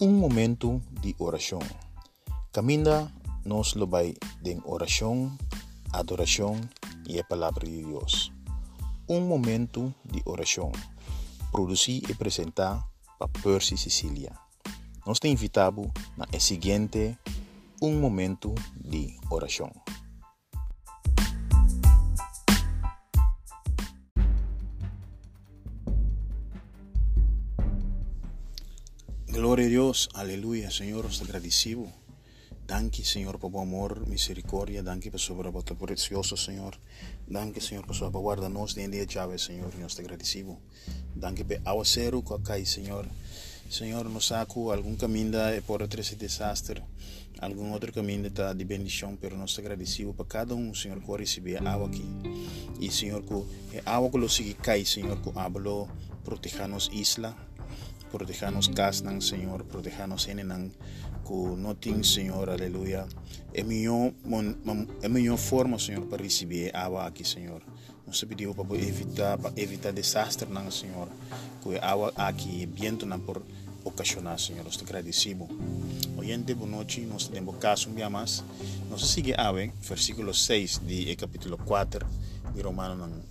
um momento de oração. Caminha nos lo vai de oração, adoração e a palavra de Deus. Um momento de oração. Produzir e apresentar para Percy Sicília. Nós te invitamos na seguinte um momento de oração. Gloria a Dios, aleluya, Señor, os agradecido. Danke, Señor, por tu amor, misericordia. Danke por su voto precioso, Señor. Danke, Señor, por su guarda-nos de día llave, Señor, y nos agradecido. Danke por aguacero acá, Señor. Señor, nos saco algún camino por ese desastre, algún otro camino de bendición, pero nos agradecido por cada uno, Señor, que recibe agua aquí. Y, Señor, que agua que lo sigue cae, Señor, que hablo, protejanos isla, protejanos casnan, Señor, protejanos enenan, ku noting, Señor, aleluya. É melhor forma, Senhor, para receber água aqui, Senhor. Nós pedimos para evitar, para evitar desastre, Senhor. Que a água aqui, vento não por ocasionar, Senhor. Nós te agradecemos. Oyente, boa noite. Nós temos caso um mais. Nós sigue a versículo 6 de capítulo 4 de Romano.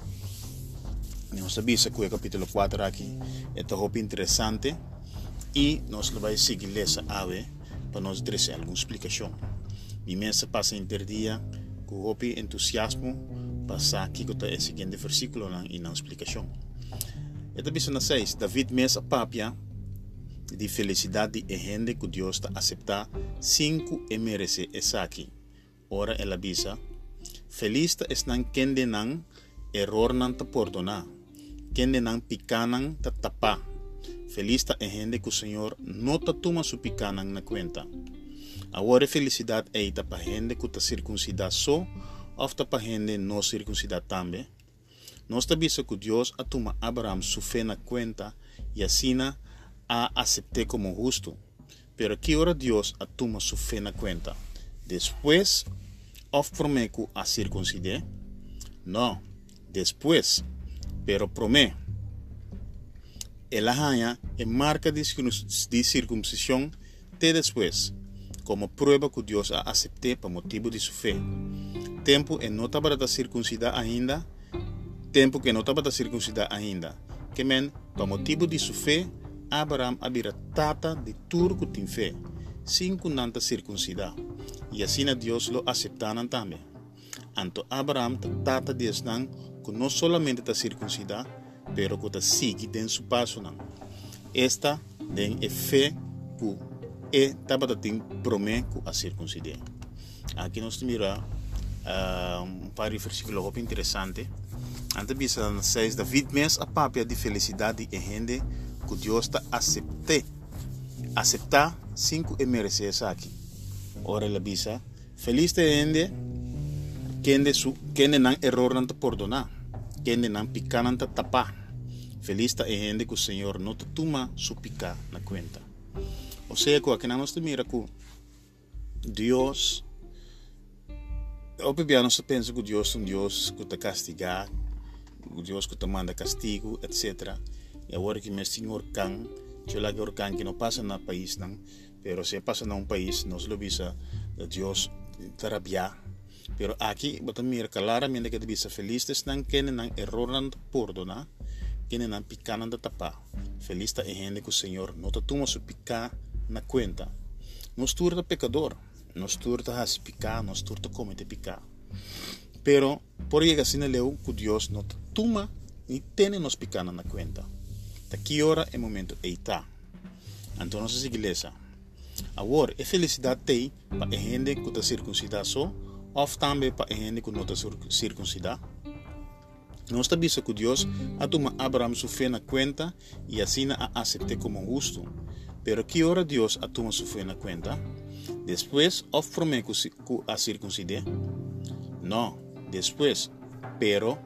Não. Nós que o capítulo 4 aqui é muito interessante e nós vamos seguir essa ave para nos trazer alguma explicação. Mensagem passa interdia com o entusiasmo passar aqui com o seguinte versículo e não explicação. Esta vez na 6, David mesa papia de felicidade e gente que Deus está aceitar cinco e merece essa aqui. Ora ela bisa, feliz está quem não error não te perdonar kende nang pikanang tatapa. Feliz ta e gente que o Senhor não toma su picanang na cuenta. Agora felicidade é ita pa gente que ta circuncidar só, ou ta pa gente não circuncidar também. Nós sabemos que Deus atuma Abraham su fé na cuenta e assim a aceitar como justo. Pero que hora Deus atuma su fé na cuenta? Depois, of promete a circuncidar? Não. Depois, pero promé. El ajaña en marca de circuncisión de después, como prueba que Dios ha aceptado por motivo de su fe. Tempo en no estaba para circuncidar ainda, tempo que no estaba para circuncidar ainda. Que men, por motivo de su fe, Abraham había tata de turco tin fe, sin nanta circuncidar. Y así Dios lo aceptaron también. Anto Abraham tata de esnan que não somente está circuncidado, pero que está sigue em seu passo não. Esta é fé que é taba tem promete a circuncidar. Aqui nós mira uh, um par de versículos muito interessante. Antes na 6, David mes a papia de felicidade e gente que Deus está aceitar. Aceitar cinco e merecer aqui. Ora ela bisa, feliz de gente que su que não error não te perdonar kende nan picanan ta tapa. Feliz ta que o Senhor não te toma su pica na cuenta. Ou seja, que aqui nós mira que Deus Obviamente se pensa que Deus é um Deus que te castiga, o Deus que te manda castigo, etc. E agora que meu Senhor can, eu lá que can que não passa no país não, pero se passa num país, nós lo visa Deus terapia Pero aqui, bota mira claramente que bisa feliz están quienes nan error nan perdona, quienes nan picanan da tapa. Feliz está gente que o Senhor não te toma su picar na cuenta. Nos turta pecador, nos turta has picar, nos turta comete picar. Pero por llegar sin leu que Dios não te toma ni tiene nos picana na cuenta. Daqui hora é momento eita. Então nossa igreja. Agora, é felicidade tem para a gente que está circuncidado só of também para gente que não está circuncidado. Nós sabemos que Deus atoma Abraão sua fé na conta e assim a aceite como justo. Pero que hora Deus atoma sua fé na conta? Depois, of promete que a circuncidar? Não, depois. Pero,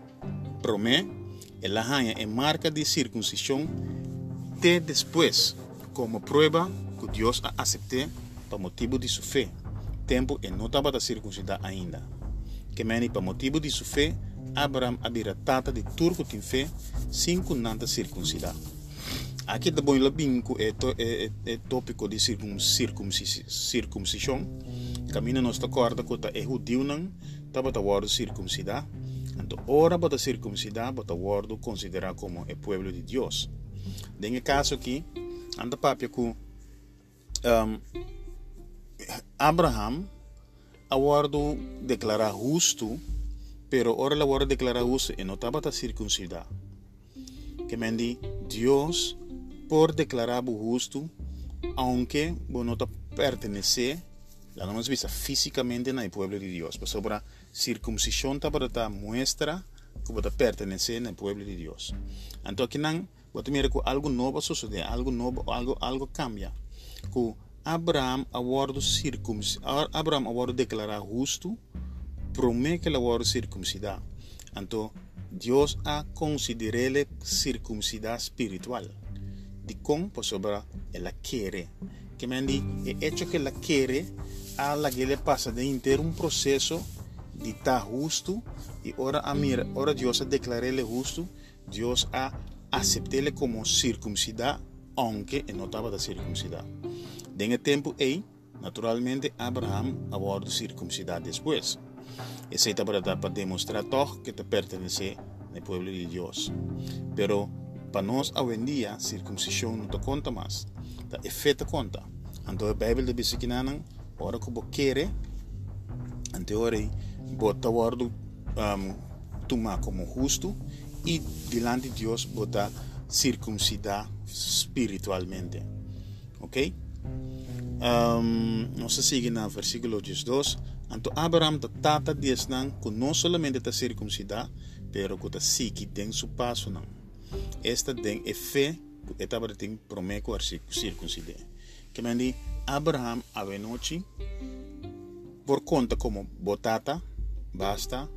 promete, ela ganha em marca de circuncisão de depois, como prova que Deus a aceite por motivo de sua fé tempo e não estava circuncidado ainda. Que meni para motivo de sua fé, Abraham abira tata de turco tem fé, cinco nanta circuncidado. Aqui tá bom lá binco é, é, é, é tópico de circuncisão. Camina nós tá corda que é judeu não, tá bota word circuncidar. Então, ora bota circuncidar, bota word considerar como é povo de Deus. Nesse caso aqui, anda papia com um, Abraham, a word declarar justo, pero ora la word declarar justo e não tá bota circuncidar. Que mendi Deus por declarar justo, aunque no pertenece, la no vista físicamente en el pueblo de Dios. Pues sobre circuncisión para muestra que pertenece en el pueblo de Dios. Entonces aquí algo nuevo sucede, algo nuevo, algo, algo cambia. Que Abraham abordo circuncis, Abraham abordo declarar justo, promete la abordo circuncidar. Entonces Dios ha considerado circuncidad espiritual di con por sobre ela quiere. Que me di el hecho que ela quiere a la que le pasa de inteiro un proceso de estar justo y ahora a mira, ahora Dios ha declarado justo, Dios ha aceptado como circuncidar aunque no estaba de circuncidar. En el tiempo ahí, naturalmente Abraham ha de circuncidar después. Ese está para, para demostrar todo que te pertenece al pueblo de Dios. Pero para nós, hoje em dia, circuncisão não te conta mais. Tá efeito conta. Então, a Bíblia de Bisiquinanan, ora que você quer, então, ora, bota o ordo um, tomar como justo e, diante de Deus, bota circuncidar espiritualmente. Ok? Um, nós seguimos no versículo 2. Então, Abraham trata de que não somente está circuncidar, pero que está sique em seu passo não. Esta den e fe etaba ting promeco ar circuncide. Que mendi Abraham avenochi por conta como botata basta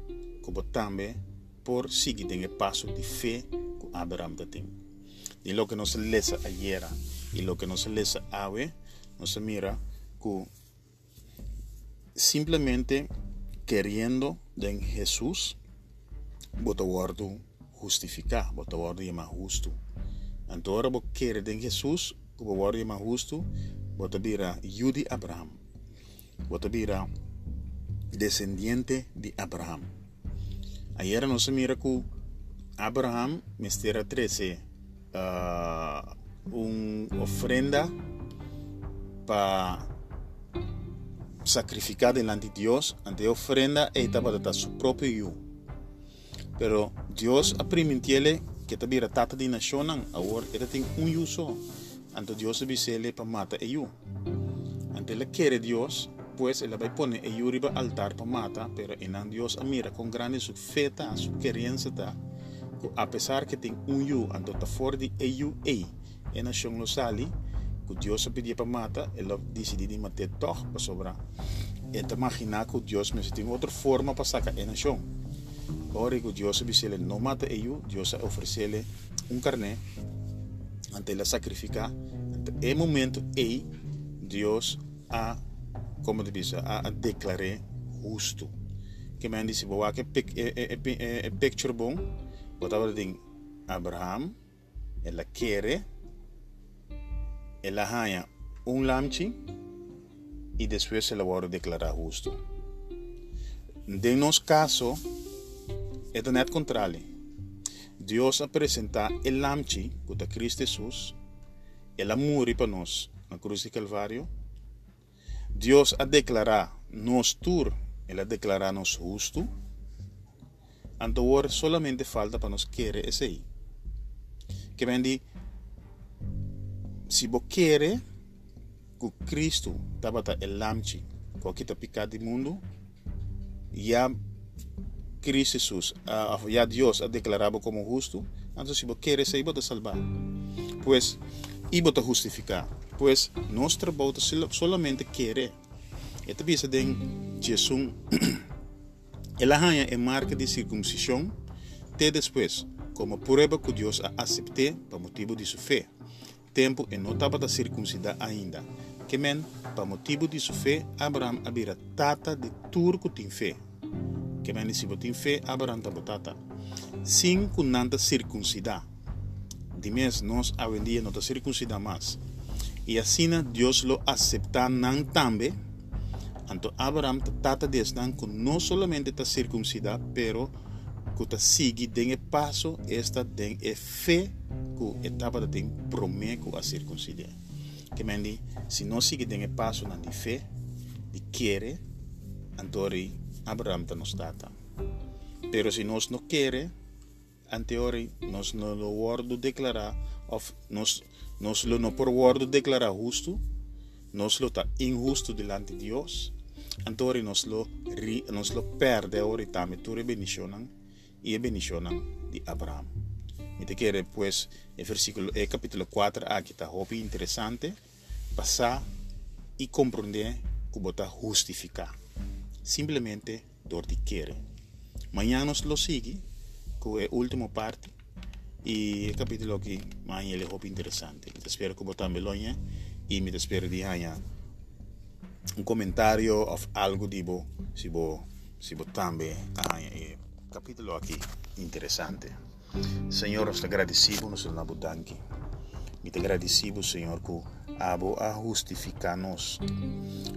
como tambe por seguir el paso de fe que Abraham tem. Y lo que nos lesa ayer y lo que nos lesa hoy, nos mira que simplemente queriendo en Jesús, boto guardo justificar, bota ordem mais justo. Ora, você quer de Jesus, que o ordem mais justo, bota vira Yudi Abraham. Bota vira descendiente de Abraham. Ayer nós mira que Abraham mistera 13 uh, uma ofrenda para sacrificar delante de Deus, ante ofrenda, ele estava dar seu próprio eu. Pero Dios permitido que te vira tata di nacionan, ahora era tem un uso. Anto Dios bisele para mata ello. Ante le quiere Dios, pues él va a poner ello riba altar para mata, pero en Dios mira con grande su feta, su querencia a pesar que tem un yu, anto ta for di ello ei, e na siyong losali ku Dios pidi pa mata ela ele di mate toh pa sobra eta que ku Dios me siting outra forma pa sacar en a siyong ori ku Dios bisele no mata eyu Dios ofrecele un carne ante la sacrifica. Ante e momento e Dios a como te dice a, a justo. Que men disse boa que pic, e, e, e, e, picture bom botava ding Abraham ela quere quiere, ela haya un lamchi y después se la va a declarar justo. De nos caso, é net contrario. Deus apresenta el lamchi, que Cristo Jesus, ele morre para nós na cruz de Calvário. Deus a declarar nos tur, ele a declarar nos justo. Então, solamente falta para nós querer esse aí. Que vem si bo kere ku Kristu tabata e lamchi ko kita pika di mundo ya Cristo Jesus uh, ya Dios declarado como justo entonces si bo kere se iba te salvar pues iba te justificar pues nuestra bota solamente querer esta bisa den Jesus ela hanya é marca de circuncisão até depois como prueba que Deus a aceitou por motivo de sua fé tempo e não estava da circuncidar ainda. Que men, para motivo disso fé, Abraão abira tata de turco tem fé. Que men, se botin fé, Abraham tata. Sim, com nada circuncidar. De mês nós hoje em dia não circuncidar mais. E assim Deus lo acepta não também. Então Abraham tata de estar com não somente tá circuncidar, pero que ta sigue den e paso esta den e fe que etapa da den prometo a circuncidar. Que mendi, si no sigue den e paso nan di fe, di quiere, antori Abraham ta nos tata. Pero si nos no quiere, anteori nos no lo word declara of nos nos lo no por word declara justo, nos lo está injusto delante de Dios. Antori nos lo nos lo perde ora también tu bendicionan y bendicionan de Abraham. Y te quiere pues el versículo el capítulo 4 aquí está hopi interesante pasar y comprender cómo está justificar. Simplemente door die quiere. Mañana nos lo sigue con el último parte y el capítulo aquí mañana es muy interesante. Te espero que también lo y me espero de haya un comentario o algo digo si vos si vos también hay capítulo aquí interesante. Señor, nos agradecemos, nos danki. Me te agradecemos, Señor, que abo a justificarnos.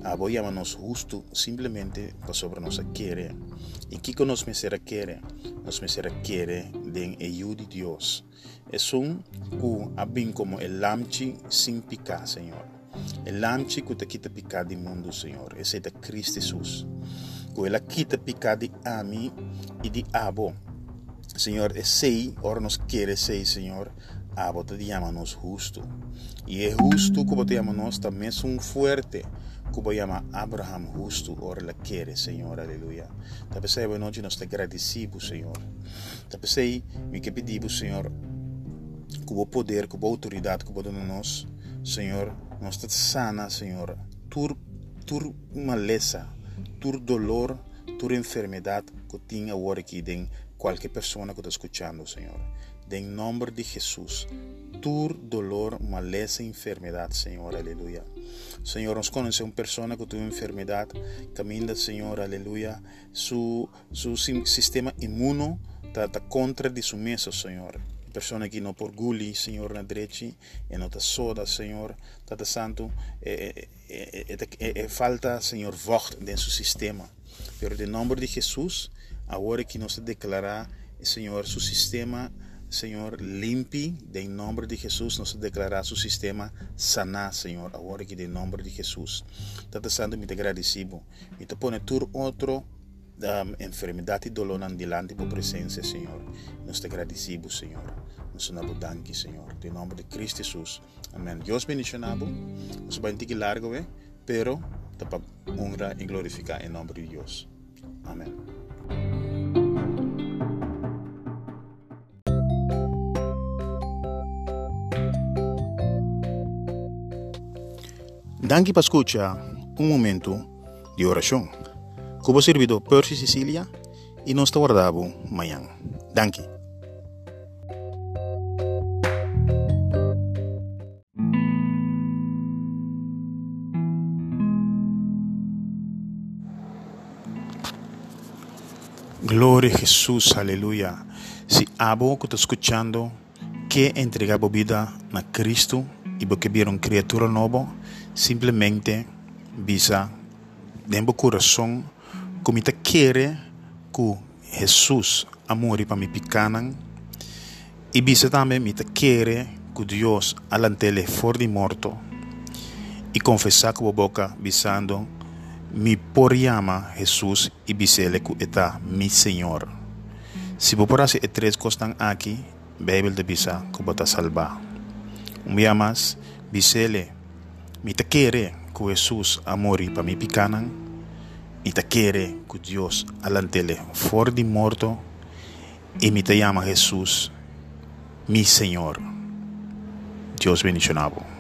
Abo llamanos justo simplemente por sobre nos quiere. Y que nos mesera quiere, nos mesera quiere de ayuda de Dios. Es un que abin como el lamchi sin picar, Señor. El lamchi que te quita picar del mundo, Señor. Es de Cristo Jesús. escuela quita picar de Ami e de Abo. senhor é sei, ora nos queres é sei, senhor Abo te llámanos justo. e é justo como te llámanos também é um fuerte. Como llama Abraham justo, ora la quiere, Senhor, aleluia. Te pensei, boa noite, nós te agradecemos, Senhor. Te pensei, me que pedimos, Senhor, com o poder, com a autoridade que dona nós, Senhor, nós te sana, Senhor, tur, tur maleza, tu dolor, tu enfermedad que tiene ahora aquí en cualquier persona que está escuchando, Señor en nombre de Jesús. Tu dolor, maleza, enfermedad, Señor, aleluya. Señor, nos conoce una persona que tuvo enfermedad, camina, Señor, aleluya. Su, su sistema inmuno está contra de su mesa, Señor. pessoa que não non porguli, senhor na direita e non ta soda, Signor, Tata Santo, e, e, e, e, e falta, senhor vocht de seu sistema. Pero de nome de Jesus, agora que nós declara Senhor, seu sistema, Senhor, limpe, em nome de Jesus, nós declara seu sistema sanar, Senhor, agora que de nome de Jesus. Tata Santo, me te agradecibo me te pone tur outro um, enfermedad y dolor delante por Señor. Nos te agradecemos, Señor. Nos danki, Señor. En nombre de Cristo Jesús. Amén. Dios bendicionado. Nos va a largo, ¿eh? pero te honra y glorificar en nombre de Dios. Amén. Danke para escuchar un momento de oración. Como servido Percy Sicilia y nos guardamos mañana. Danke. Gloria a Jesús, aleluya. Si abo que está escuchando, que entrega vida a Cristo y porque vieron criatura nueva, simplesmente visa dentro do coração como te quer que Jesus amor para mi picanan visa também me te quer que Deus alantele for de morto confessar com a boca visando mi por llama Jesus e bisele que está mi Senhor. Se você por e três costas aqui, Bíblia de bisa que. Um dia mais, bisele Mi te quiere que Jesús amori para mi picanan. Mi te quiere que Dios alantele for de muerto. Y mi te llama Jesús, mi Señor. Dios bendicionado.